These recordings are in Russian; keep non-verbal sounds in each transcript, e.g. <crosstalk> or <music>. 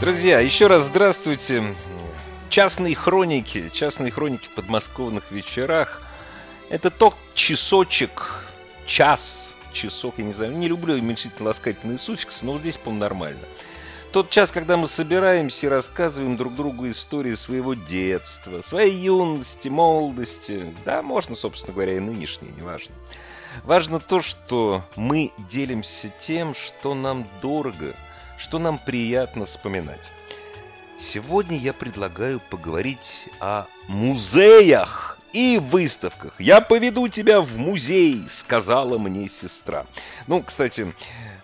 Друзья, еще раз здравствуйте. Частные хроники, частные хроники в подмосковных вечерах. Это тот часочек, час, часок, я не знаю, не люблю уменьшительно ласкательные суффиксы, но здесь, по-моему, нормально. Тот час, когда мы собираемся и рассказываем друг другу истории своего детства, своей юности, молодости, да, можно, собственно говоря, и нынешней, неважно. Важно то, что мы делимся тем, что нам дорого – что нам приятно вспоминать. Сегодня я предлагаю поговорить о музеях и выставках. Я поведу тебя в музей, сказала мне сестра. Ну, кстати,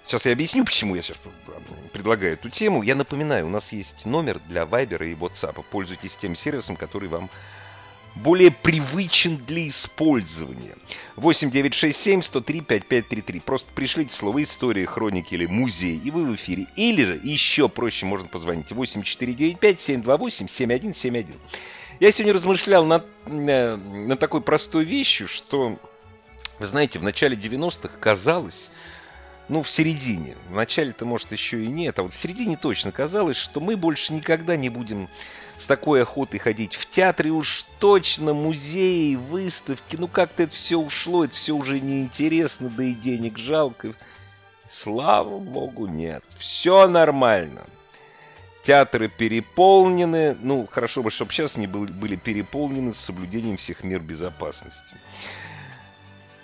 сейчас я объясню, почему я сейчас предлагаю эту тему. Я напоминаю, у нас есть номер для Viber и WhatsApp. Пользуйтесь тем сервисом, который вам более привычен для использования. 8967-103-5533. Просто пришлите слово «История», «Хроники» или «Музей», и вы в эфире. Или же, еще проще, можно позвонить 8495-728-7171. Я сегодня размышлял над, э, над такой простой вещью, что, вы знаете, в начале 90-х казалось, ну, в середине, в начале-то, может, еще и нет, а вот в середине точно казалось, что мы больше никогда не будем с такой охотой ходить в театре уж точно, музеи, выставки. Ну как-то это все ушло, это все уже неинтересно, да и денег жалко. Слава богу, нет. Все нормально. Театры переполнены. Ну, хорошо бы, чтобы сейчас они были переполнены с соблюдением всех мер безопасности.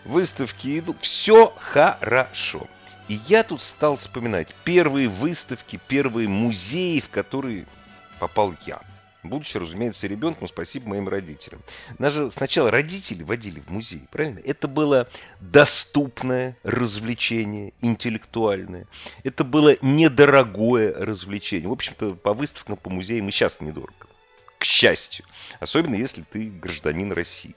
Выставки идут. Все хорошо. И я тут стал вспоминать первые выставки, первые музеи, в которые попал я будучи, разумеется, ребенком, спасибо моим родителям. Нас же сначала родители водили в музей, правильно? Это было доступное развлечение, интеллектуальное. Это было недорогое развлечение. В общем-то, по выставкам, по музеям и сейчас недорого. К счастью. Особенно, если ты гражданин России.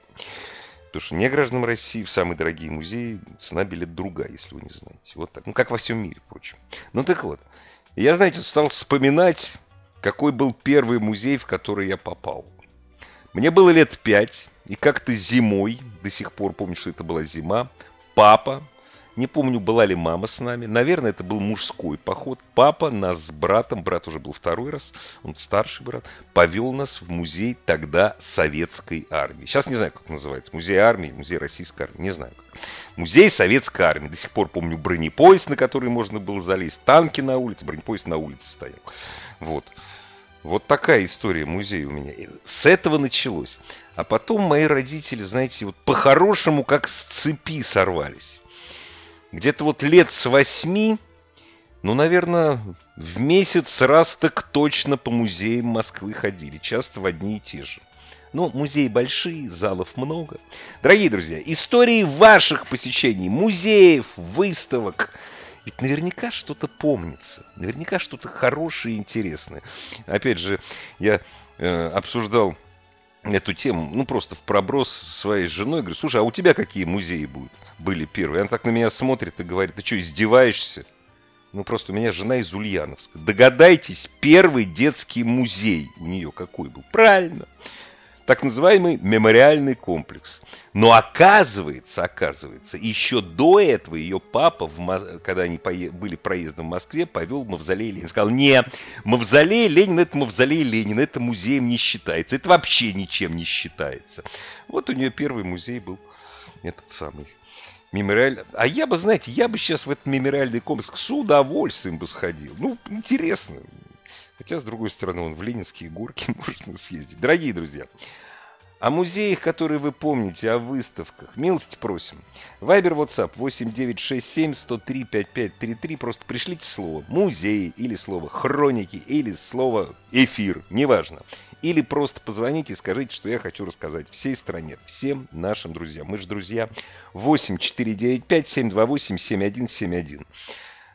Потому что не гражданам России в самые дорогие музеи цена билет другая, если вы не знаете. Вот так. Ну, как во всем мире, впрочем. Ну, так вот. Я, знаете, стал вспоминать какой был первый музей, в который я попал. Мне было лет пять, и как-то зимой, до сих пор помню, что это была зима, папа, не помню, была ли мама с нами, наверное, это был мужской поход, папа нас с братом, брат уже был второй раз, он старший брат, повел нас в музей тогда советской армии. Сейчас не знаю, как называется, музей армии, музей российской армии, не знаю. Музей советской армии. До сих пор помню бронепоезд, на который можно было залезть, танки на улице, бронепоезд на улице стоял. Вот. Вот такая история музея у меня. С этого началось. А потом мои родители, знаете, вот по-хорошему как с цепи сорвались. Где-то вот лет с восьми, ну, наверное, в месяц раз так точно по музеям Москвы ходили. Часто в одни и те же. Но музеи большие, залов много. Дорогие друзья, истории ваших посещений, музеев, выставок – ведь наверняка что-то помнится, наверняка что-то хорошее и интересное. Опять же, я э, обсуждал эту тему, ну, просто в проброс своей женой, говорю, слушай, а у тебя какие музеи будут, были первые? Она так на меня смотрит и говорит, ты что, издеваешься? Ну, просто у меня жена из Ульяновска. Догадайтесь, первый детский музей у нее какой был? Правильно. Так называемый мемориальный комплекс. Но оказывается, оказывается, еще до этого ее папа, в, когда они были проездом в Москве, повел мавзолей Ленина. Сказал, не, мавзолей Ленина, это мавзолей Ленина, это музеем не считается, это вообще ничем не считается. Вот у нее первый музей был этот самый мемориальный. А я бы, знаете, я бы сейчас в этот мемориальный комплекс с удовольствием бы сходил. Ну, интересно. Хотя, с другой стороны, он в Ленинские горки <laughs> можно съездить. Дорогие друзья, о музеях, которые вы помните, о выставках. Милости просим. Вайбер, WhatsApp 8967-103-5533. Просто пришлите слово «музей» или слово «хроники» или слово «эфир». Неважно. Или просто позвоните и скажите, что я хочу рассказать всей стране, всем нашим друзьям. Мы же друзья. 8495-728-7171.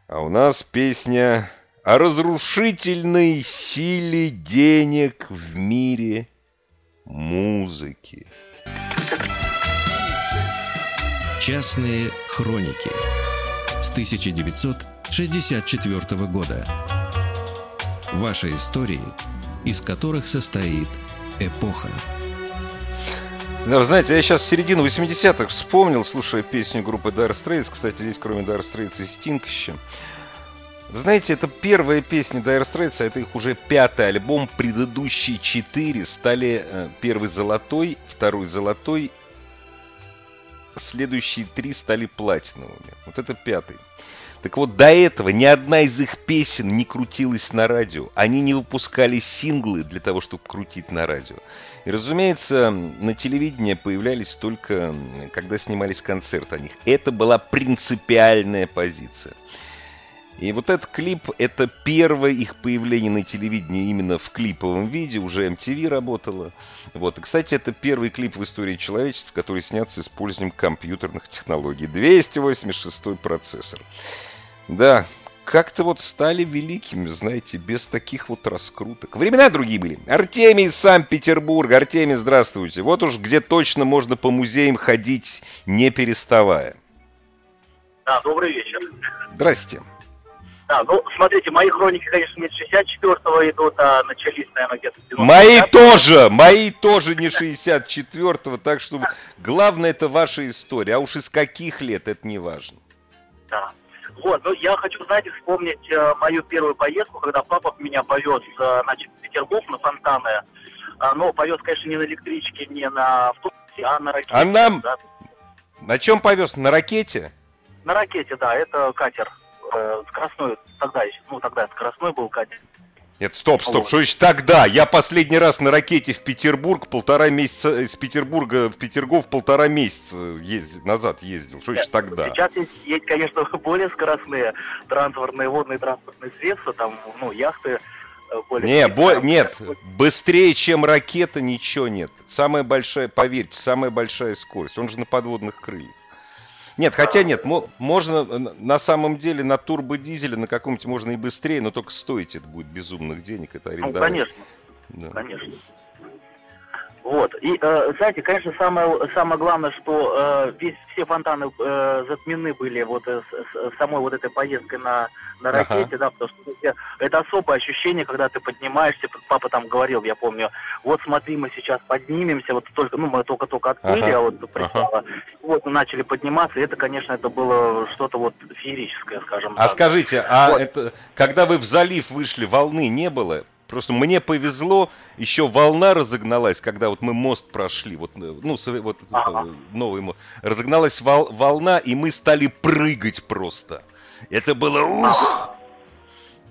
А у нас песня о разрушительной силе денег в мире музыки. Частные хроники с 1964 года. Ваши истории, из которых состоит эпоха. Да, вы знаете, я сейчас в середину 80-х вспомнил, слушая песню группы Dire Straits. Кстати, здесь кроме Dire Straits и Sting еще. Знаете, это первая песня Dire Straits, а это их уже пятый альбом. Предыдущие четыре стали э, первый золотой, второй золотой, следующие три стали платиновыми. Вот это пятый. Так вот, до этого ни одна из их песен не крутилась на радио. Они не выпускали синглы для того, чтобы крутить на радио. И, разумеется, на телевидении появлялись только, когда снимались концерты о них. Это была принципиальная позиция. И вот этот клип, это первое их появление на телевидении именно в клиповом виде, уже MTV работала. Вот. И, кстати, это первый клип в истории человечества, который снят с использованием компьютерных технологий. 286 процессор. Да, как-то вот стали великими, знаете, без таких вот раскруток. Времена другие были. Артемий из Санкт-Петербурга. Артемий, здравствуйте. Вот уж где точно можно по музеям ходить, не переставая. Да, добрый вечер. Здрасте. Да, ну, смотрите, мои хроники, конечно, не с 64-го идут, а начались, наверное, где-то... Мои тоже, мои тоже не 64-го, так что главное это ваша история, а уж из каких лет, это не важно. Да. Вот, ну, я хочу, знаете, вспомнить э, мою первую поездку, когда папа меня повез, э, значит, в Петербург на Фонтаны. А, но повез, конечно, не на электричке, не на автобусе, а на ракете. А нам... Да. На чем повез? На ракете? На ракете, да, это катер э, скоростной, тогда еще, ну тогда скоростной был катер. Нет, стоп, стоп, вот. что еще тогда? Я последний раз на ракете в Петербург полтора месяца, из Петербурга в Петергоф полтора месяца ездил, назад ездил. Что еще тогда? Сейчас есть, есть, конечно, <laughs> более скоростные транспортные, водные транспортные средства, там, ну, яхты э, более... Не, бо... нет, быстрее, чем ракета, ничего нет. Самая большая, поверьте, самая большая скорость. Он же на подводных крыльях. Нет, хотя нет, можно на самом деле на турбодизеле, на каком-нибудь можно и быстрее, но только стоить это будет безумных денег, это арендовать. Ну, конечно, да. конечно. Вот. И, э, знаете, конечно, самое, самое главное, что э, весь, все фонтаны э, затмены были вот э, с, с самой вот этой поездкой на, на ракете, ага. да, потому что это особое ощущение, когда ты поднимаешься, папа там говорил, я помню, вот смотри, мы сейчас поднимемся, вот только, ну, мы только-только открыли, ага. а вот причала, ага. вот мы начали подниматься, и это, конечно, это было что-то вот феерическое, скажем а так. А скажите, а вот. это, когда вы в залив вышли, волны не было? Просто мне повезло, еще волна разогналась, когда вот мы мост прошли, вот, э, ну, вот ага. новый мост, разогналась вол, волна, и мы стали прыгать просто. Это было ух!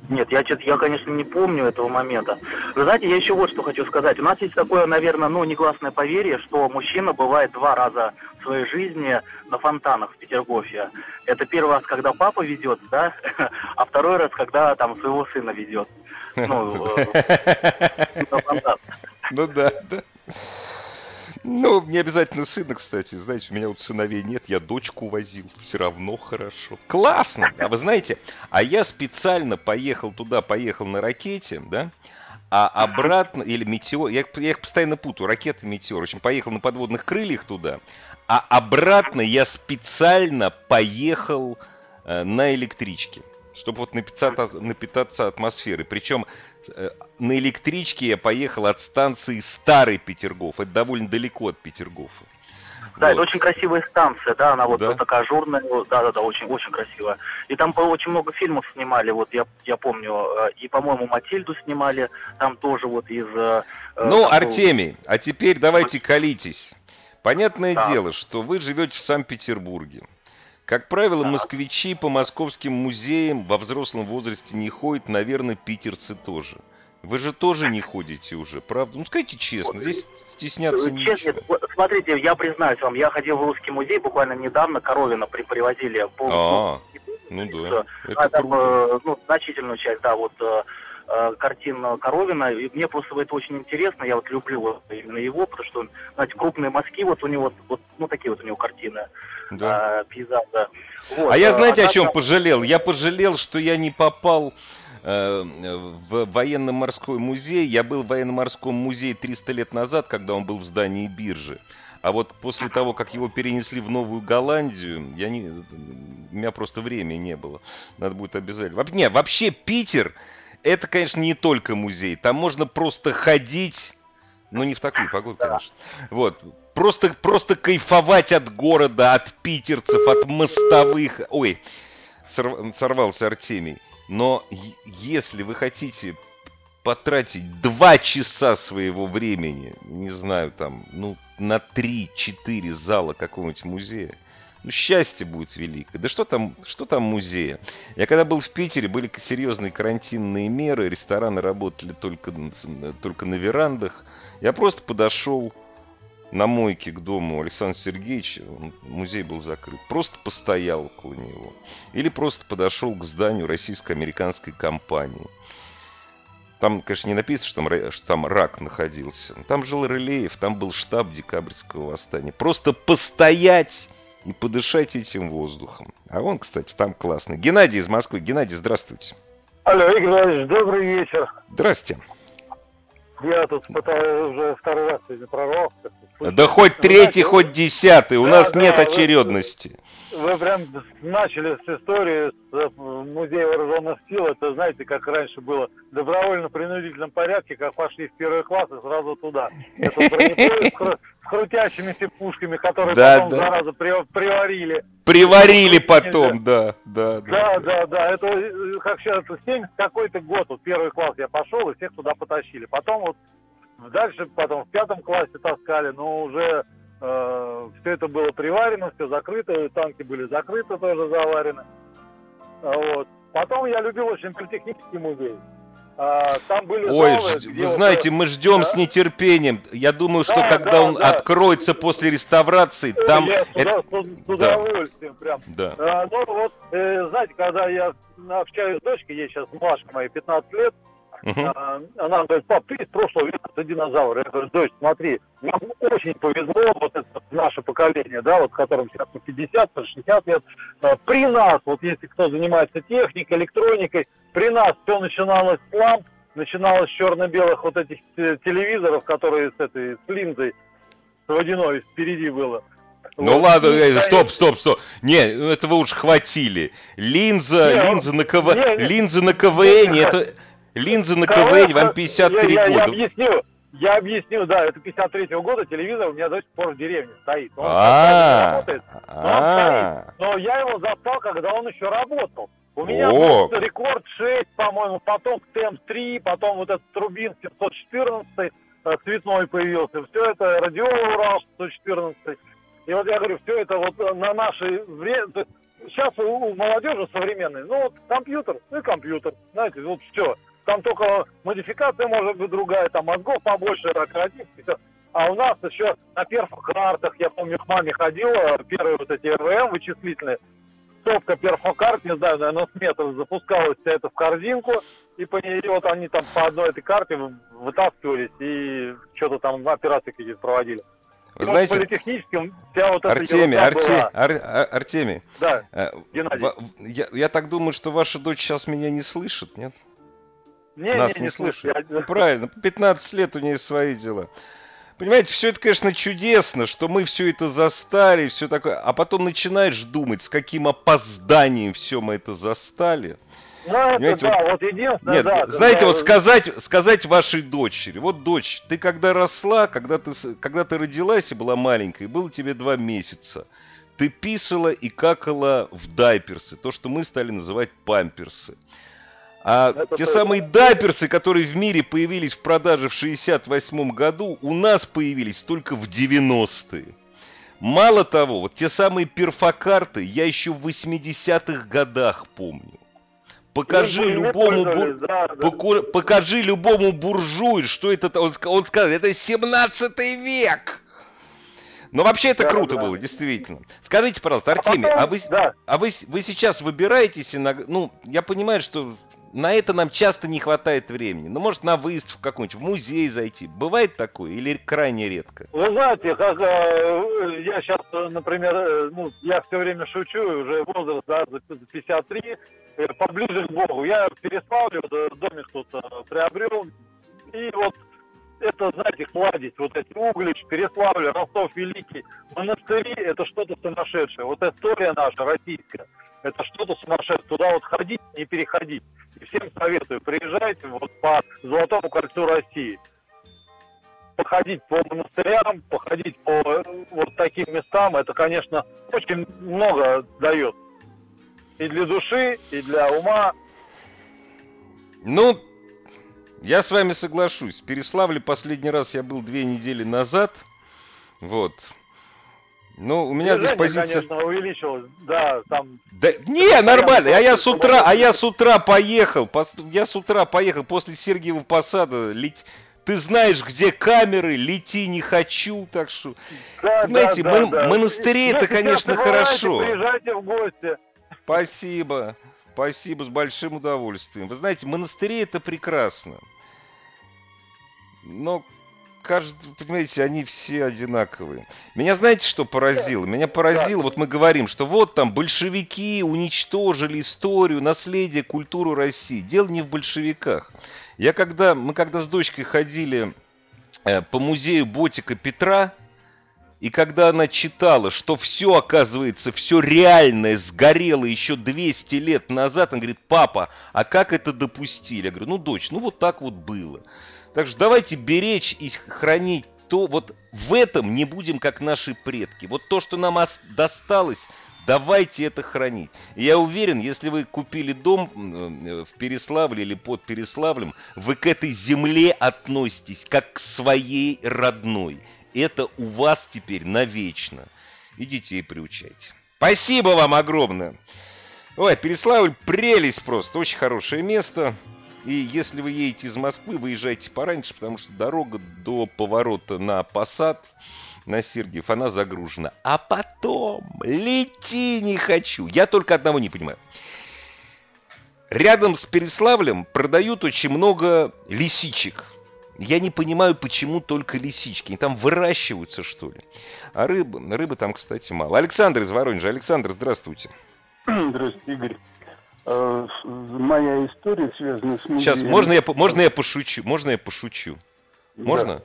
Нет, я, я, конечно, не помню этого момента. Вы знаете, я еще вот что хочу сказать. У нас есть такое, наверное, ну, негласное поверье, что мужчина бывает два раза своей жизни на фонтанах в Петергофе. Это первый раз, когда папа ведет, да, <laughs> а второй раз, когда там своего сына ведет. Ну, э, ну да, да. Ну, не обязательно сына, кстати. Знаете, у меня вот сыновей нет, я дочку возил. Все равно хорошо. Классно! А вы знаете, а я специально поехал туда, поехал на ракете, да? А обратно, или метеор, я, я их постоянно путаю, ракета, метеор. В общем, поехал на подводных крыльях туда, а обратно я специально поехал э, на электричке, чтобы вот напитаться, напитаться атмосферой. Причем Э, на электричке я поехал от станции Старый Петергоф. Это довольно далеко от Петергофа. Да, вот. это очень красивая станция, да, она вот, да? такая ажурная, да, да, да, очень, очень красивая. И там очень много фильмов снимали, вот я, я помню, э, и, по-моему, Матильду снимали, там тоже вот из... Ну, там, Артемий, а теперь давайте колитесь. Понятное да. дело, что вы живете в Санкт-Петербурге. Как правило, да. москвичи по московским музеям во взрослом возрасте не ходят, наверное, питерцы тоже. Вы же тоже не ходите уже, правда? Ну, скажите честно, здесь стесняться Честно, нечего. смотрите, я признаюсь вам, я ходил в русский музей буквально недавно, Коровина при, привозили пол... А, ну да, это а, там, э, ну, значительную часть, да, вот э, э, картин Коровина, и мне просто это очень интересно, я вот люблю вот именно его, потому что, знаете, крупные мазки, вот у него, вот, ну, такие вот у него картины да. э, пейзажа. Вот, а я, знаете, а о чем пожалел? Я пожалел, что я не попал э, в военно-морской музей. Я был в военно-морском музее 300 лет назад, когда он был в здании биржи. А вот после того, как его перенесли в Новую Голландию, я не, у меня просто времени не было. Надо будет обязательно. Не, вообще Питер, это, конечно, не только музей. Там можно просто ходить, но не в такую погоду, конечно. Вот. Просто, просто кайфовать от города, от питерцев, от мостовых. Ой, сорвался Артемий. Но если вы хотите потратить два часа своего времени, не знаю, там, ну, на 3-4 зала какого-нибудь музея, ну, счастье будет великое. Да что там, что там музея? Я когда был в Питере, были серьезные карантинные меры, рестораны работали только, только на верандах. Я просто подошел на мойке к дому Александра Сергеевича, музей был закрыт, просто постоял около него. Или просто подошел к зданию российско-американской компании. Там, конечно, не написано, что там, что там рак находился. Там жил Рылеев, там был штаб декабрьского восстания. Просто постоять и подышать этим воздухом. А он, кстати, там классный. Геннадий из Москвы. Геннадий, здравствуйте. Алло, Игорь Владимирович, добрый вечер. Здрасте. Я тут пытаюсь уже второй раз сегодня прорвался. Да хоть третий, хоть десятый, у да, нас да, нет очередности. Вы прям начали с истории с э, Музея вооруженных сил. Это, знаете, как раньше было, добровольно-принудительном порядке, как пошли в первый класс и сразу туда. Это с крутящимися пушками, которые да, потом, да. зараза, приварили. Приварили потом, да, да. Да, да, да. Это, э, как сейчас, 70 какой-то год, вот первый класс я пошел, и всех туда потащили. Потом вот дальше, потом в пятом классе таскали, но уже Э, все это было приварено, все закрыто, танки были закрыты, тоже заварены. Вот. Потом я любил очень политехнический музей. А, там были Ой, залы, вы вот... знаете, мы ждем да? с нетерпением. Я думаю, что да, когда да, он да. откроется после реставрации, там... Я это... с, с удовольствием да. прям. Да. А, ну вот, э, знаете, когда я общаюсь с дочкой, ей сейчас Машка моей 15 лет, Uh-huh. Она говорит, пап, ты из прошлого века, ты динозавр. Я говорю, дочь, смотри, нам очень повезло, вот это наше поколение, да, вот которым сейчас по 50, по 60 лет, а, при нас, вот если кто занимается техникой, электроникой, при нас все начиналось с ламп, начиналось с черно-белых вот этих телевизоров, которые с этой, с линзой, с водяной впереди было. Ну вот. ладно, и, стоп, стоп, стоп. Не, этого уж хватили. Линза, не, линза на КВ, не, линза на КВН, это, Линзы на КВН, вам 53 я, года. Я объясню, я объясню, да, это 53-го года, телевизор у меня до сих пор в деревне стоит. Он а. работает, но Но я его застал, когда он еще работал. У меня был рекорд 6, по-моему, потом ТМ 3, потом вот этот Трубин 714 э, цветной появился. Все это радиовый Урал 114. И вот я говорю, все это вот на наше время... Сейчас у молодежи современной, ну вот компьютер, ну и компьютер, знаете, вот все там только модификация может быть другая, там мозгов побольше, оперативки, все. А у нас еще на первых картах, я помню, к маме ходила, первые вот эти РВМ вычислительные, стопка перфокарт, не знаю, наверное, с метра запускалась вся это в корзинку, и по ней вот они там по одной этой карте вытаскивались и что-то там операции какие-то проводили. Вы знаете, политехническим вся вот эта Артемий, Арте, Ар, Ар, Артемий. Да, э, Геннадий. Я, я так думаю, что ваша дочь сейчас меня не слышит, нет? Не, Нас не, не, не слышу. Я... Правильно, 15 лет у нее свои дела. Понимаете, все это, конечно, чудесно, что мы все это застали, все такое, а потом начинаешь думать, с каким опозданием все мы это застали. Ну, это да, вот, вот единственное, Нет, да. Знаете, когда... вот сказать, сказать вашей дочери, вот дочь, ты когда росла, когда ты, когда ты родилась и была маленькой, было тебе два месяца, ты писала и какала в дайперсы, то, что мы стали называть памперсы. А Это те самые дайперсы, которые в мире появились в продаже в 68 году, у нас появились только в 90-е. Мало того, вот те самые перфокарты я еще в 80-х годах помню. Покажи мы, любому, бур... да, да. покажи любому буржую, что это, он, он скажет, это 17 век. Но вообще это да, круто да. было, действительно. Скажите, пожалуйста, Артемий, а, потом, а, вы, да. а вы, вы сейчас выбираетесь иногда, ну, я понимаю, что на это нам часто не хватает времени. Ну, может, на выставку какую-нибудь, в музей зайти. Бывает такое или крайне редко? Вы знаете, как э, я сейчас, например, э, ну, я все время шучу, уже возраст, да, за 53, э, поближе к Богу. Я вот, домик тут э, приобрел, и вот это, знаете, кладезь, вот эти Углич, Переславль, Ростов Великий, монастыри, это что-то сумасшедшее. Вот история наша, российская, это что-то сумасшедшее. Туда вот ходить, не переходить. И всем советую, приезжайте вот по Золотому кольцу России. Походить по монастырям, походить по вот таким местам, это, конечно, очень много дает. И для души, и для ума. Ну, я с вами соглашусь. В Переславле последний раз я был две недели назад. Вот. Ну, у меня здесь позиция... конечно, увеличилось, да, там... Да, не, нормально, а я с утра, а я с утра поехал, я с утра поехал после Сергиева Посада, лет... ты знаешь, где камеры, лети не хочу, так что... Да, Знаете, да, мон... да, монастыри это, конечно, хорошо. Приезжайте в гости. Спасибо, спасибо, с большим удовольствием. Вы знаете, монастыри это прекрасно. Но кажется, понимаете, они все одинаковые. Меня знаете, что поразило? Меня поразило, вот мы говорим, что вот там большевики уничтожили историю, наследие, культуру России. Дело не в большевиках. Я когда, мы когда с дочкой ходили э, по музею Ботика Петра, и когда она читала, что все, оказывается, все реальное сгорело еще 200 лет назад, она говорит, папа, а как это допустили? Я говорю, ну, дочь, ну вот так вот было. Так что давайте беречь и хранить то, вот в этом не будем как наши предки. Вот то, что нам досталось, давайте это хранить. Я уверен, если вы купили дом э, в Переславле или под Переславлем, вы к этой земле относитесь как к своей родной. Это у вас теперь навечно. И детей приучайте. Спасибо вам огромное. Ой, Переславль прелесть просто, очень хорошее место. И если вы едете из Москвы, выезжайте пораньше, потому что дорога до поворота на Посад, на Сергиев, она загружена. А потом лети не хочу. Я только одного не понимаю. Рядом с Переславлем продают очень много лисичек. Я не понимаю, почему только лисички. Они там выращиваются, что ли? А рыба, рыбы там, кстати, мало. Александр из Воронежа. Александр, здравствуйте. <clears throat> Здравствуйте, Игорь. Э, моя история связана с. Сейчас, можно я, можно я пошучу? Можно я пошучу? Можно? Да.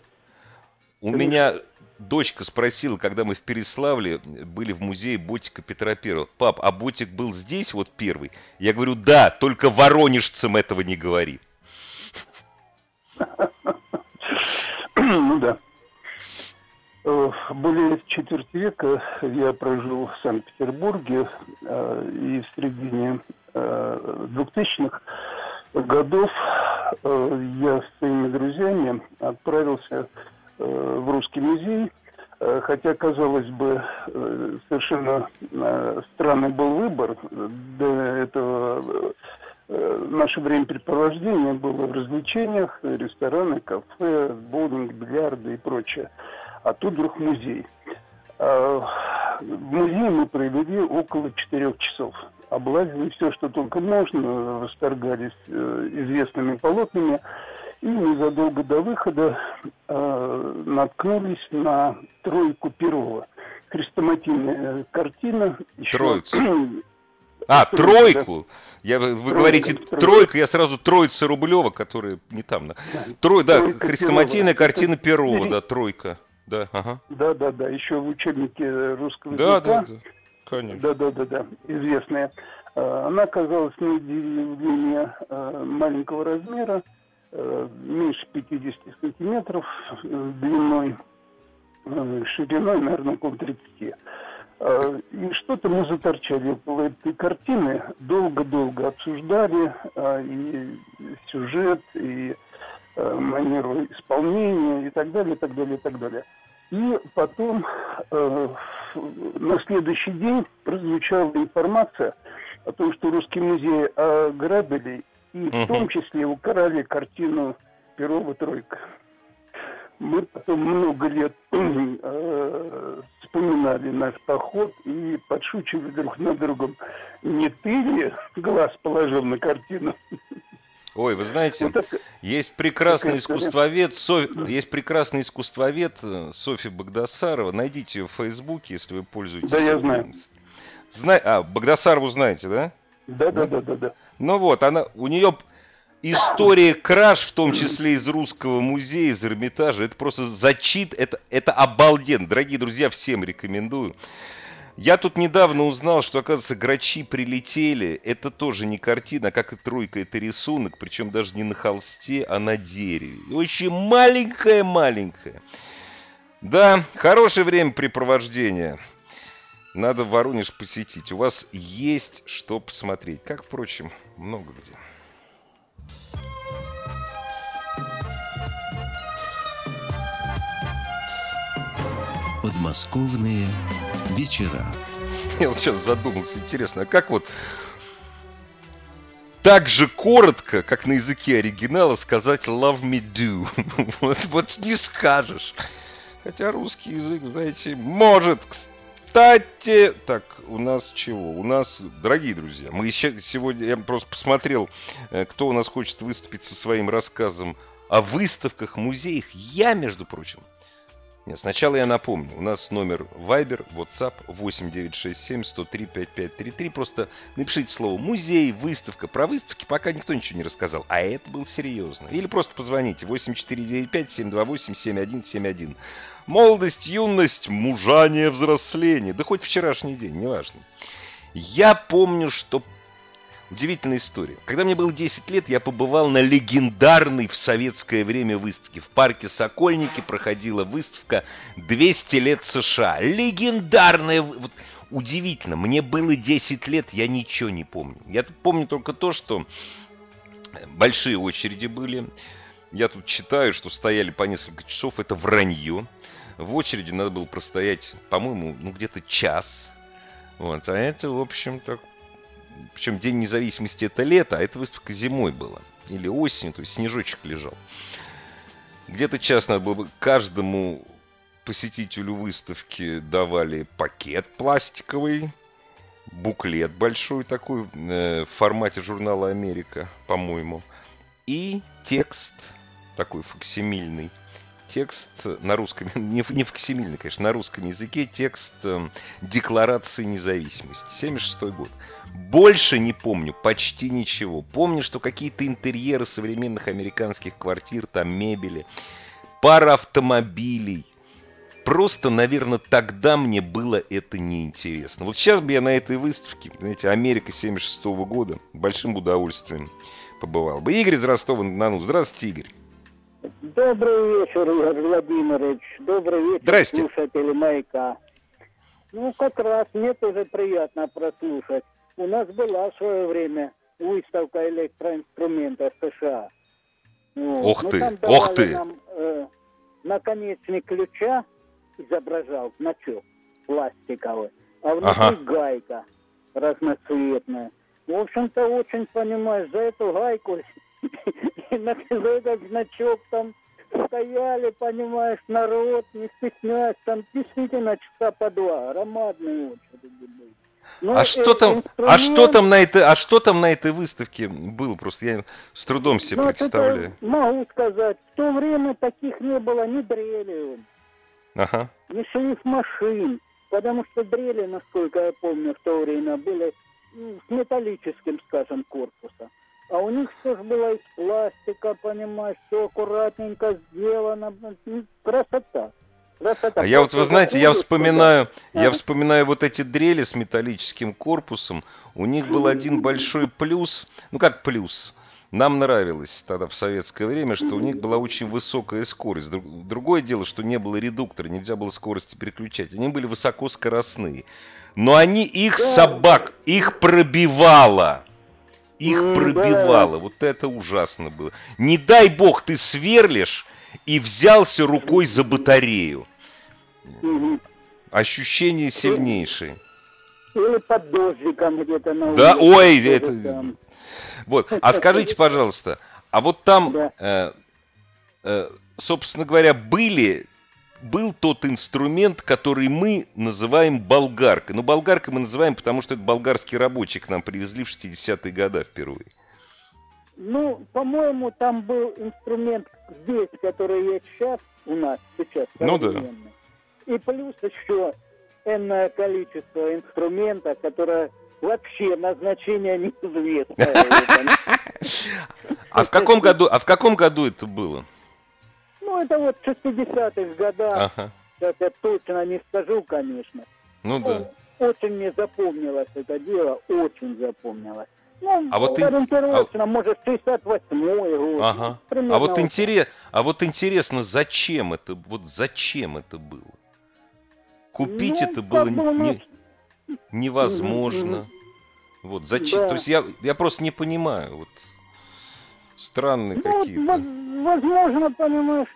У Конечно. меня дочка спросила, когда мы в Переславле были в музее Ботика Петра Первого. Пап, а Ботик был здесь вот первый? Я говорю, да, только воронежцам этого не говори. <laughs> Ну да. Э, более четверти века я прожил в Санкт-Петербурге э, и в середине 2000-х э, годов я с своими друзьями отправился в Русский музей, хотя, казалось бы, совершенно странный был выбор. До этого наше времяпрепровождение было в развлечениях, рестораны, кафе, боулинг, бильярды и прочее а тут вдруг музей. А, в музее мы провели около четырех часов. Облазили все, что только можно, восторгались э, известными полотнами. И незадолго до выхода э, наткнулись на тройку Перова. Хрестоматийная картина. Еще... Троицу. <clears throat> А, тройку. Я, вы тройка, говорите тройка, тройка, я сразу троица Рублева, которая не там. Да. Трой, да, хрестоматийная картина Перова, да, тройка. Да, ага. Да, да, да. Еще в учебнике русского да, языка. Да, да, конечно. Да, да, да, да. Известная. А, она оказалась на удивление а, маленького размера, меньше 50 сантиметров э, длиной, шириной, наверное, около 30. И что-то мы заторчали около этой картины, долго-долго обсуждали и сюжет, и манеру исполнения, и так далее, и так далее, и так далее. И потом э, на следующий день прозвучала информация о том, что Русский музей ограбили, и в том числе украли картину Перова «Тройка». Мы потом много лет <clears throat> э, вспоминали наш поход и подшучивали друг над другом. Не ты ли глаз положил на картину? Ой, вы знаете, вот это, есть прекрасный искусствовед, Со... есть прекрасный искусствовед Софья Богдасарова. Найдите ее в Фейсбуке, если вы пользуетесь. Да, я знаю. Зна... А, Богдасарову знаете, да? Да, да, да, да, да. Ну вот, она, у нее история краж, в том числе из русского музея, из Эрмитажа, это просто зачит, это, это обалденно. Дорогие друзья, всем рекомендую. Я тут недавно узнал, что, оказывается, грачи прилетели. Это тоже не картина, а как и тройка, это рисунок, причем даже не на холсте, а на дереве. Очень маленькое-маленькое. Да, хорошее времяпрепровождение. Надо Воронеж посетить. У вас есть что посмотреть. Как, впрочем, много где. Подмосковные вечера. Я вот сейчас задумался, интересно, а как вот так же коротко, как на языке оригинала, сказать «love me do». <laughs> вот, вот не скажешь. Хотя русский язык, знаете, может. Кстати, так, у нас чего? У нас, дорогие друзья, мы еще сегодня, я просто посмотрел, э, кто у нас хочет выступить со своим рассказом о выставках, музеях. Я, между прочим, сначала я напомню, у нас номер Viber, WhatsApp 8967-103-5533. Просто напишите слово «музей», «выставка». Про выставки пока никто ничего не рассказал, а это было серьезно. Или просто позвоните 8495-728-7171. Молодость, юность, мужание, взросление. Да хоть вчерашний день, неважно. Я помню, что Удивительная история. Когда мне было 10 лет, я побывал на легендарной в советское время выставке. В парке Сокольники проходила выставка «200 лет США». Легендарная... Вот, удивительно, мне было 10 лет, я ничего не помню. Я помню только то, что большие очереди были. Я тут читаю, что стояли по несколько часов. Это вранье. В очереди надо было простоять, по-моему, ну где-то час. Вот, а это, в общем, так причем День независимости это лето, а это выставка зимой была. Или осенью, то есть снежочек лежал. Где-то час надо было каждому посетителю выставки давали пакет пластиковый, буклет большой такой э, в формате журнала «Америка», по-моему, и текст такой фоксимильный. Текст на русском, <laughs> не, не фоксимильный, конечно, на русском языке текст э, Декларации независимости, 76 год. Больше не помню почти ничего. Помню, что какие-то интерьеры современных американских квартир, там мебели, пара автомобилей. Просто, наверное, тогда мне было это неинтересно. Вот сейчас бы я на этой выставке, знаете, Америка 76 -го года, большим удовольствием побывал бы. Игорь из Ростова-на-Дону. Здравствуйте, Игорь. Добрый вечер, Игорь Владимирович. Добрый вечер, Здрасте. слушатели «Маяка». Ну, как раз мне тоже приятно прослушать. У нас была в свое время выставка электроинструментов США. Вот. Ох ну, ты, ох ты! Нам, э, наконечник ключа изображал значок пластиковый, а внутри ага. гайка разноцветная. В общем-то, очень, понимаешь, за эту гайку <laughs> и на этот значок там стояли, понимаешь, народ, не стесняясь, там действительно часа по два, громадные очереди были. Ну, а что там, инструмент... а что там на этой, а что там на этой выставке было? Просто я с трудом себе ну, представляю. могу сказать, в то время таких не было ни дрели, ага. ни шлиф машин, потому что дрели, насколько я помню, в то время были с металлическим, скажем, корпусом. А у них все же было из пластика, понимаешь, все аккуратненько сделано. Ну, красота. А я вот, вы знаете, я вспоминаю, я вспоминаю вот эти дрели с металлическим корпусом. У них был один большой плюс, ну как плюс, нам нравилось тогда в советское время, что у них была очень высокая скорость. Другое дело, что не было редуктора, нельзя было скорости переключать. Они были высокоскоростные. Но они их собак, их пробивало. Их пробивало. Вот это ужасно было. Не дай бог ты сверлишь и взялся рукой за батарею. Ощущение сильнейшее. Или под дождиком где-то на Да, ой, это... Вот, а скажите, пожалуйста, а вот там, да. э, э, собственно говоря, были, был тот инструмент, который мы называем болгаркой. Ну, болгаркой мы называем, потому что это болгарский рабочий к нам привезли в 60-е годы впервые. Ну, по-моему, там был инструмент здесь, который есть сейчас у нас, сейчас ну, да. И плюс еще энное количество инструмента, которое вообще назначение <laughs> неизвестно. А в каком году, а в каком году это было? Ну, это вот 60-х годах. Ага. Сейчас я точно не скажу, конечно. Ну да. Очень мне запомнилось это дело, очень запомнилось. Ну, а вот ориентировочно, а... может, 68-й год. Ага. а вот, интерес... а вот интересно, зачем это, вот зачем это было? Купить ну, это было не... невозможно. Вот зачем? Да. То есть я, я просто не понимаю. Вот странные ну, какие-то. Возможно, понимаешь,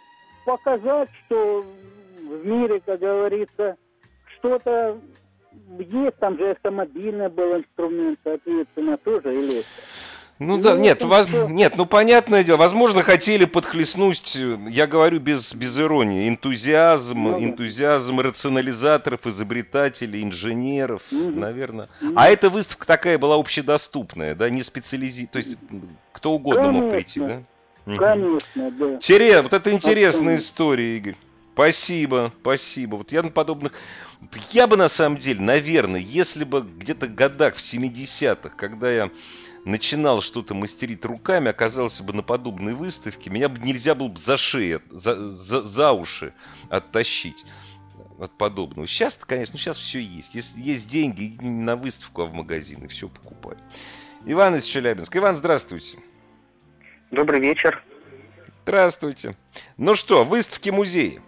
показать, что в мире, как говорится, что-то есть, там же автомобильный был инструмент, соответственно, тоже или... Ну, ну да, нет, воз... все... нет, ну понятное дело, возможно, хотели подхлестнуть, я говорю без, без иронии, энтузиазм, ну, энтузиазм рационализаторов, изобретателей, инженеров, угу. наверное. Угу. А эта выставка такая была общедоступная, да, не специализи... то есть кто угодно Конечно. мог прийти, да? Конечно, да. Интересно, вот это интересная история, Игорь. Спасибо, спасибо. Вот я на подобных... Я бы на самом деле, наверное, если бы где-то годах в 70-х, когда я начинал что-то мастерить руками, оказался бы на подобной выставке, меня бы нельзя было бы за шею, за, за, за уши оттащить от подобного. Сейчас, конечно, сейчас все есть. Если есть деньги, не на выставку, а в магазин, и все покупать. Иван из Челябинска. Иван, здравствуйте. Добрый вечер. Здравствуйте. Ну что, выставки музея.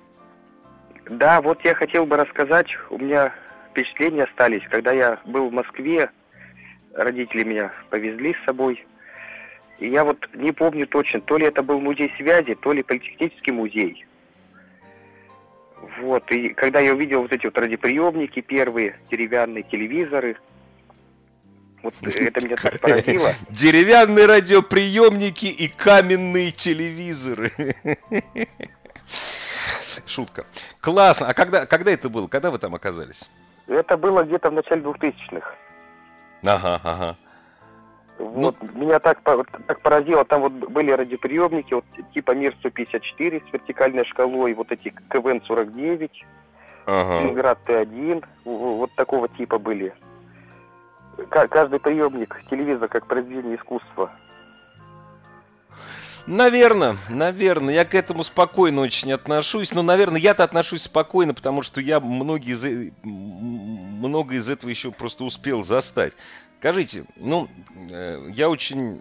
Да, вот я хотел бы рассказать, у меня впечатления остались, когда я был в Москве, родители меня повезли с собой, и я вот не помню точно, то ли это был музей связи, то ли политехнический музей. Вот, и когда я увидел вот эти вот радиоприемники первые, деревянные телевизоры, вот это меня так поразило. <laughs> Деревянные радиоприемники и каменные телевизоры. <laughs> <laughs> Шутка. Классно. А когда, когда это было? Когда вы там оказались? Это было где-то в начале 2000-х. Ага, ага. Вот, ну... меня так, так поразило, там вот были радиоприемники, вот типа МИР-154 с вертикальной шкалой, вот эти КВН-49, ага. Ленинград Т1, вот такого типа были. Каждый приемник, телевизор как произведение искусства. Наверное, наверное, я к этому спокойно очень отношусь, но, наверное, я-то отношусь спокойно, потому что я многие из, э, много из этого еще просто успел застать. Скажите, ну, э, я очень,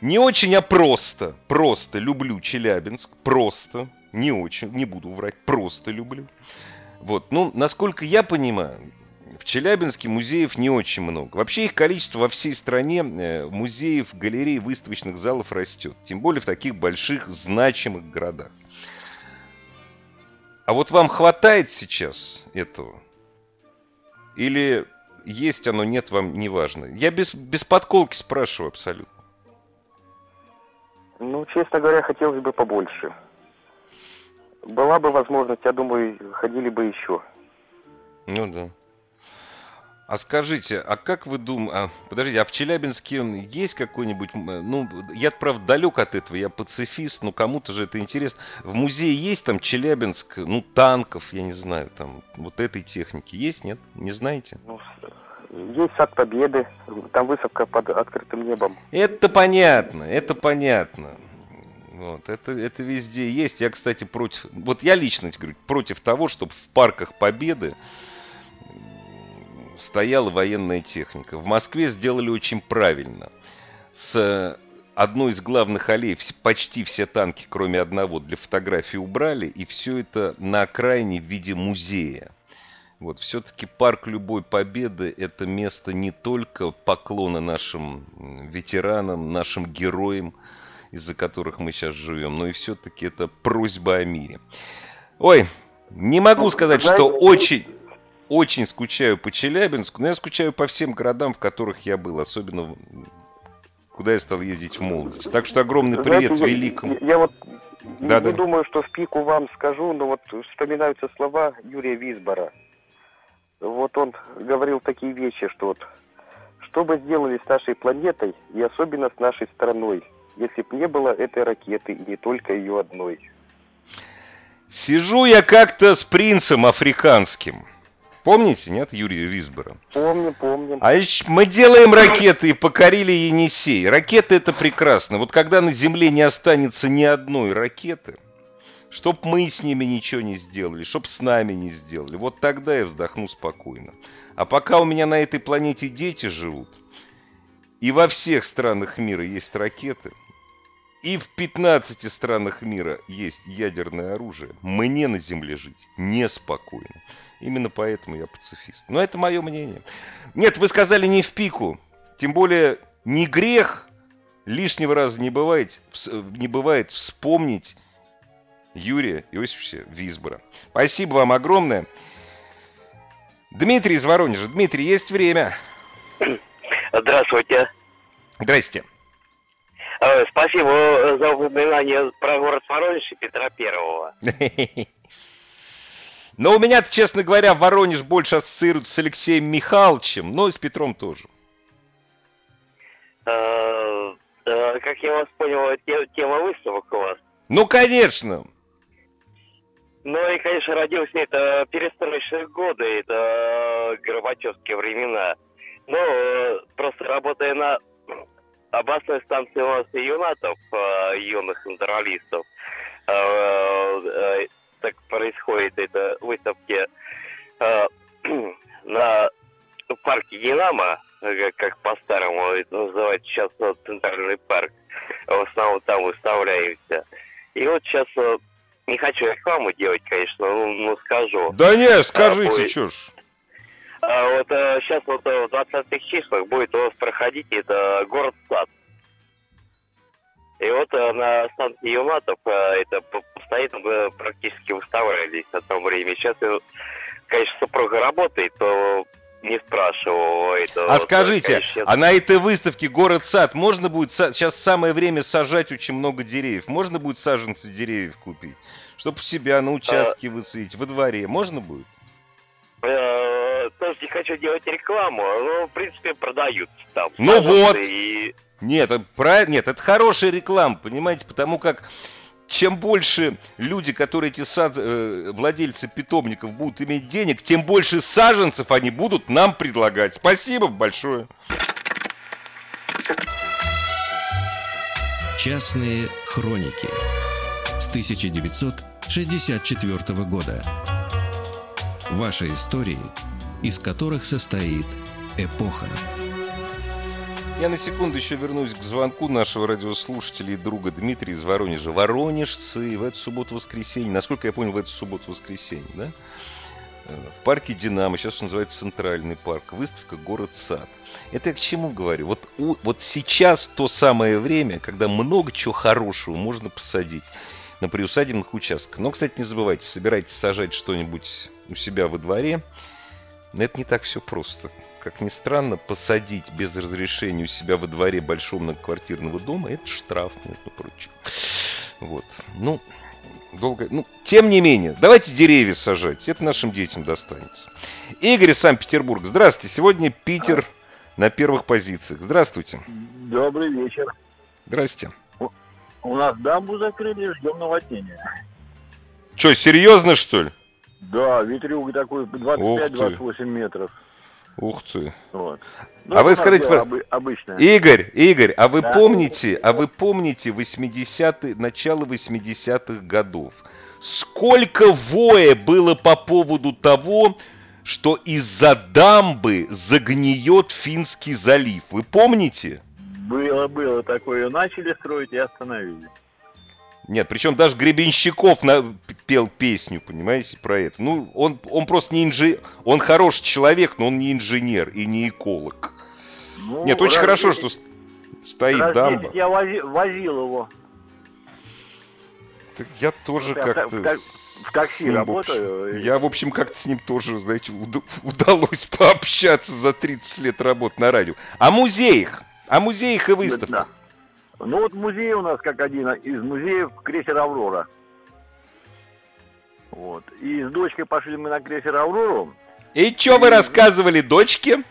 не очень, а просто, просто люблю Челябинск, просто, не очень, не буду врать, просто люблю. Вот, ну, насколько я понимаю, в Челябинске музеев не очень много. Вообще их количество во всей стране э, музеев, галерей, выставочных залов растет. Тем более в таких больших, значимых городах. А вот вам хватает сейчас этого? Или есть оно, нет, вам не важно? Я без, без подколки спрашиваю абсолютно. Ну, честно говоря, хотелось бы побольше. Была бы возможность, я думаю, ходили бы еще. Ну да. А скажите, а как вы думаете, а, подождите, а в Челябинске есть какой-нибудь, ну, я правда далек от этого, я пацифист, но кому-то же это интересно. В музее есть там Челябинск, ну, танков, я не знаю, там, вот этой техники есть, нет? Не знаете? Ну, есть сад Победы, там выставка под открытым небом. Это понятно, это понятно. Вот, это, это везде есть. Я, кстати, против, вот я лично говорю, против того, чтобы в парках Победы стояла военная техника. В Москве сделали очень правильно. С одной из главных аллей почти все танки, кроме одного, для фотографии убрали, и все это на окраине в виде музея. Вот, все-таки парк Любой Победы – это место не только поклона нашим ветеранам, нашим героям, из-за которых мы сейчас живем, но и все-таки это просьба о мире. Ой, не могу ну, сказать, что очень очень скучаю по Челябинску, но я скучаю по всем городам, в которых я был, особенно куда я стал ездить в молодости. Так что огромный привет Знаете, великому. Я, я вот да, не да. думаю, что в пику вам скажу, но вот вспоминаются слова Юрия Висбора. Вот он говорил такие вещи, что вот что бы сделали с нашей планетой и особенно с нашей страной, если бы не было этой ракеты и не только ее одной? Сижу я как-то с принцем африканским. Помните, нет, Юрия Висбора? Помню, помню. А мы делаем ракеты и покорили Енисей. Ракеты это прекрасно. Вот когда на Земле не останется ни одной ракеты, чтоб мы с ними ничего не сделали, чтоб с нами не сделали, вот тогда я вздохну спокойно. А пока у меня на этой планете дети живут, и во всех странах мира есть ракеты, и в 15 странах мира есть ядерное оружие, мне на Земле жить неспокойно. Именно поэтому я пацифист. Но это мое мнение. Нет, вы сказали не в пику. Тем более не грех лишнего раза не бывает, не бывает вспомнить Юрия Иосифовича Висбора. Спасибо вам огромное. Дмитрий из Воронежа. Дмитрий, есть время. Здравствуйте. Здрасте. Э, спасибо за упоминание про город Воронеж и Петра Первого. <laughs> Но у меня, честно говоря, Воронеж больше ассоциирует с Алексеем Михайловичем, но и с Петром тоже. Э, э, как я вас понял, тема выставок у вас? Ну, конечно. Ну и, конечно, родился это перестроечные годы, это Горбачевские времена. Но просто работая на областной станции у нас и юнатов, э, юных интервалистов, так происходит это выставки э, <clears throat> на парке Динамо, э, как по-старому это называется сейчас Центральный парк. В основном там выставляемся. И вот сейчас э, не хочу рекламу делать, конечно, но, но скажу. Да не, скажите, а, будет... ж. А, вот а, сейчас вот в 20-х числах будет у вас проходить это город Сад. И вот э, на станции Юматов э, это постоянно мы практически выставлялись на то время. Сейчас, конечно, супруга работает, то не спрашивал. Это, а вот, скажите, конечно, а на этой выставке город-сад можно будет, сейчас самое время сажать очень много деревьев, можно будет саженцы деревьев купить? Чтобы себя на участке а... высадить, во дворе, можно будет? Э, тоже не хочу делать рекламу, но, в принципе, продают там. Ну вот, и... Нет, правильно, нет, это хорошая реклама, понимаете, потому как чем больше люди, которые эти сад, э, владельцы питомников будут иметь денег, тем больше саженцев они будут нам предлагать. Спасибо большое. Частные хроники с 1964 года. Ваши истории, из которых состоит эпоха. Я на секунду еще вернусь к звонку нашего радиослушателя и друга Дмитрия из Воронежа. Воронежцы в эту субботу-воскресенье, насколько я понял, в эту субботу-воскресенье, да? Э, в парке «Динамо», сейчас называется Центральный парк, выставка «Город-сад». Это я к чему говорю? Вот, у, вот сейчас то самое время, когда много чего хорошего можно посадить на приусадебных участках. Но, кстати, не забывайте, собирайтесь сажать что-нибудь у себя во дворе – но это не так все просто. Как ни странно, посадить без разрешения у себя во дворе большого многоквартирного дома – это штраф, между прочим. Вот. Ну, долго... Ну, тем не менее, давайте деревья сажать. Это нашим детям достанется. Игорь из Санкт-Петербурга. Здравствуйте. Сегодня Питер на первых позициях. Здравствуйте. Добрый вечер. Здрасте. У нас дамбу закрыли, ждем наводнения. Что, серьезно, что ли? Да, ветрюк такой 25-28 метров. Ух ты. Вот. Ну, а вы скажите, об, обычно. Игорь, Игорь, а вы да. помните, а вы помните 80 начало 80-х годов? Сколько воя было по поводу того, что из-за дамбы загниет Финский залив? Вы помните? Было, было такое. Начали строить и остановили. Нет, причем даже Гребенщиков на... пел песню, понимаете, про это. Ну, он, он просто не инженер, он хороший человек, но он не инженер и не эколог. Ну, Нет, очень хорошо, 10... что стоит раз дамба. я вози... возил его. Так я тоже как-то... В, так... в такси работаю. Я, в общем, как-то с ним тоже, знаете, уд... удалось <laughs> пообщаться за 30 лет работы на радио. О музеях, о музеях и выставках. Да. Ну вот музей у нас как один из музеев крейсер «Аврора». Вот. И с дочкой пошли мы на крейсер «Аврору». И что вы рассказывали дочке?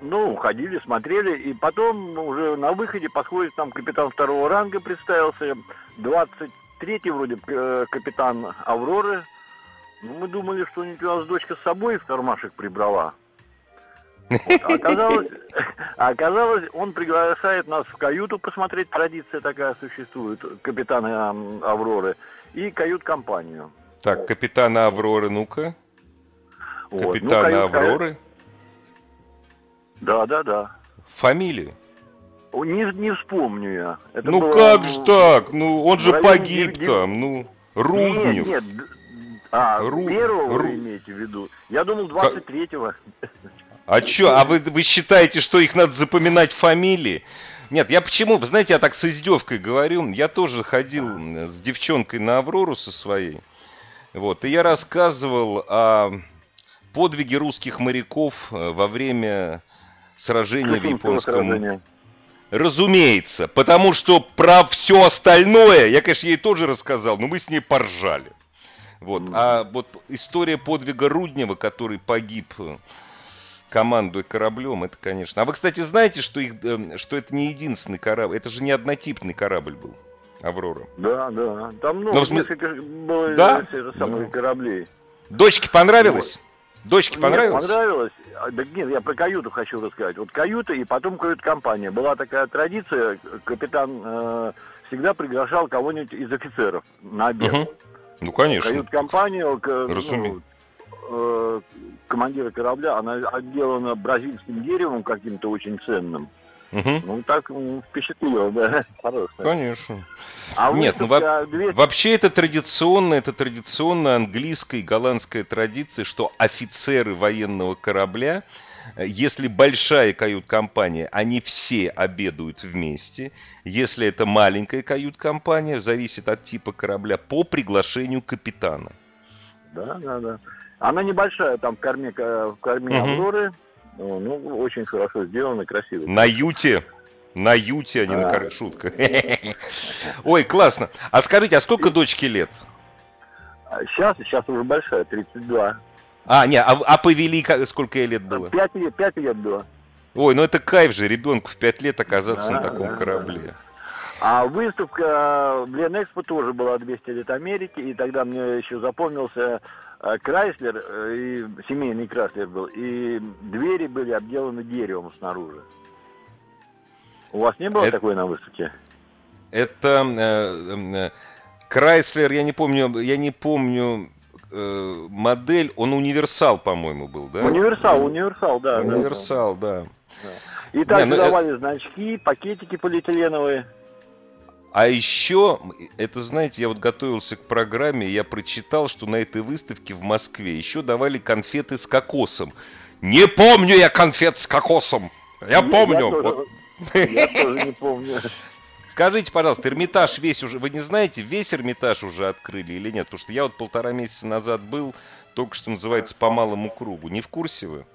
Ну, ходили, смотрели, и потом уже на выходе подходит там капитан второго ранга представился, 23-й вроде э, капитан Авроры. Ну, мы думали, что у нас дочка с собой в кармашек прибрала. Вот. А оказалось, <laughs> а оказалось, он приглашает нас в каюту посмотреть, традиция такая существует, капитана Авроры, и кают-компанию. Так, капитана Авроры, ну-ка. Вот. Капитана ну, кают, Авроры? Да, да, да. Фамилию? Не, не вспомню я. Это ну было, как же так? Ну он же погиб 9... там, ну Руднев. Нет, нет. А, Ру... первого Ру... вы имеете в виду? Я думал 23-го. <laughs> А что, а вы, вы считаете, что их надо запоминать фамилии? Нет, я почему, вы знаете, я так с издевкой говорю, я тоже ходил с девчонкой на Аврору со своей, вот, и я рассказывал о подвиге русских моряков э, во время сражения в японском... Разумеется, потому что про все остальное, я, конечно, ей тоже рассказал, но мы с ней поржали. Вот. А вот история подвига Руднева, который погиб э, командуя кораблем, это, конечно. А вы, кстати, знаете, что, их, эм, что это не единственный корабль, это же не однотипный корабль был, Аврора. Да, да. Там много, Но, несколько было да? самых да. кораблей. Дочке понравилось? Вот. Дочке понравилось? Нет, понравилось. А, да нет, я про каюту хочу рассказать. Вот каюта и потом кают-компания. Была такая традиция, капитан э, всегда приглашал кого-нибудь из офицеров на обед. Угу. Ну, конечно. Кают-компанию, ну, э, командира корабля, она отделана бразильским деревом каким-то очень ценным. Угу. Ну, так впечатлило, да. <laughs> Хорошая. Конечно. А Нет, ну во- 200... вообще это традиционная, это традиционная английская и голландская традиция, что офицеры военного корабля, э, если большая кают-компания, они все обедают вместе. Если это маленькая кают-компания, зависит от типа корабля, по приглашению капитана. Да, да, да. Она небольшая, там в корме, в корме угу. Авроры. Ну, ну, очень хорошо сделано, красиво. На юте. На юте, а не а. на кор... шутка. <laughs> Ой, классно. А скажите, а сколько дочке лет? Сейчас, сейчас уже большая, 32. А, не, а, а повели сколько ей лет было? 5 лет, 5 лет было. Ой, ну это кайф же, ребенку в 5 лет оказаться да, на таком да, корабле. Да. А выставка в Ленэкспо тоже была 200 лет Америки, и тогда мне еще запомнился э, Крайслер, э, и семейный Крайслер был, и двери были обделаны деревом снаружи. У вас не было это, такой на выставке? Это э, э, Крайслер, я не помню, я не помню э, модель, он универсал, по-моему, был, да? Универсал, универсал, да. Универсал, да. да. И так не, ну, давали это... значки, пакетики полиэтиленовые. А еще, это знаете, я вот готовился к программе, я прочитал, что на этой выставке в Москве еще давали конфеты с кокосом. Не помню я конфет с кокосом. Я, я помню. Я тоже, вот. я тоже не помню. Скажите, пожалуйста, Эрмитаж весь уже, вы не знаете, весь Эрмитаж уже открыли или нет? Потому что я вот полтора месяца назад был, только что называется, по малому кругу. Не в курсе вы?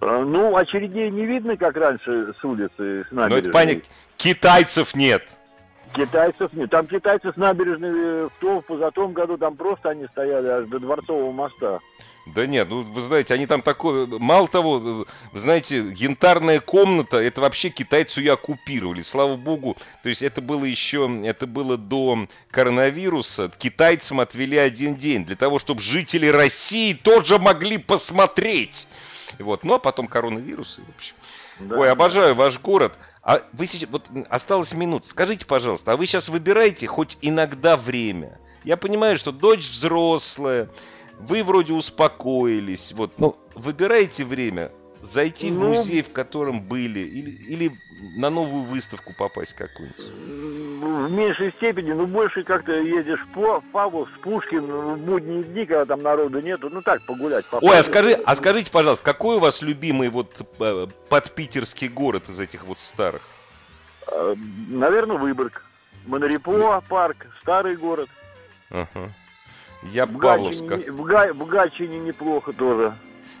А, ну, очередей не видно, как раньше с улицы, с набережной. Ну, это понятно. Китайцев нет. Китайцев нет. Там китайцы с набережной э, в том, в позатом году, там просто они стояли аж до Дворцового моста. Да нет, ну вы знаете, они там такое... Мало того, вы знаете, янтарная комната, это вообще китайцы ее оккупировали, слава богу. То есть это было еще, это было до коронавируса. Китайцам отвели один день для того, чтобы жители России тоже могли посмотреть. Вот, ну а потом коронавирус, в общем. Да. Ой, обожаю ваш город. А вы сейчас, вот осталось минут. Скажите, пожалуйста, а вы сейчас выбираете хоть иногда время? Я понимаю, что дочь взрослая, вы вроде успокоились, вот, но выбираете время зайти ну, в музей, в котором были, или, или на новую выставку попасть какую-нибудь? В меньшей степени, но больше как-то едешь по Павлов, с Пушкин в будние дни, когда там народу нету, ну так, погулять. По Ой, а, скажи, а скажите, пожалуйста, какой у вас любимый вот э, подпитерский город из этих вот старых? Э, Наверное, Выборг. Монорепо, парк, старый город. Ага. Я в Павловск. Гатчине, в, Га, в Гатчине неплохо тоже.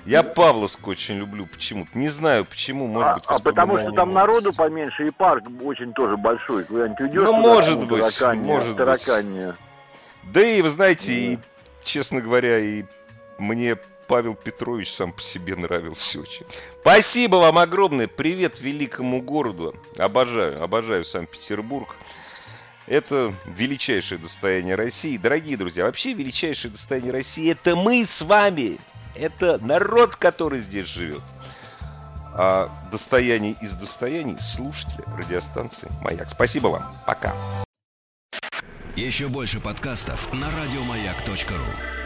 Я Павловск очень люблю почему-то. Не знаю почему, может а, быть. А потому что там народу поменьше и парк очень тоже большой. Куда-нибудь уйдешь, ну, может быть, тараканье, может тараканье. быть. Да и, вы знаете, и, честно говоря, и мне Павел Петрович сам по себе нравился очень. Спасибо вам огромное. Привет великому городу. Обожаю, обожаю Санкт-Петербург. Это величайшее достояние России. Дорогие друзья, вообще величайшее достояние России это мы с вами. Это народ, который здесь живет. А достояние из достояний слушатели радиостанции «Маяк». Спасибо вам. Пока. Еще больше подкастов на радиомаяк.ру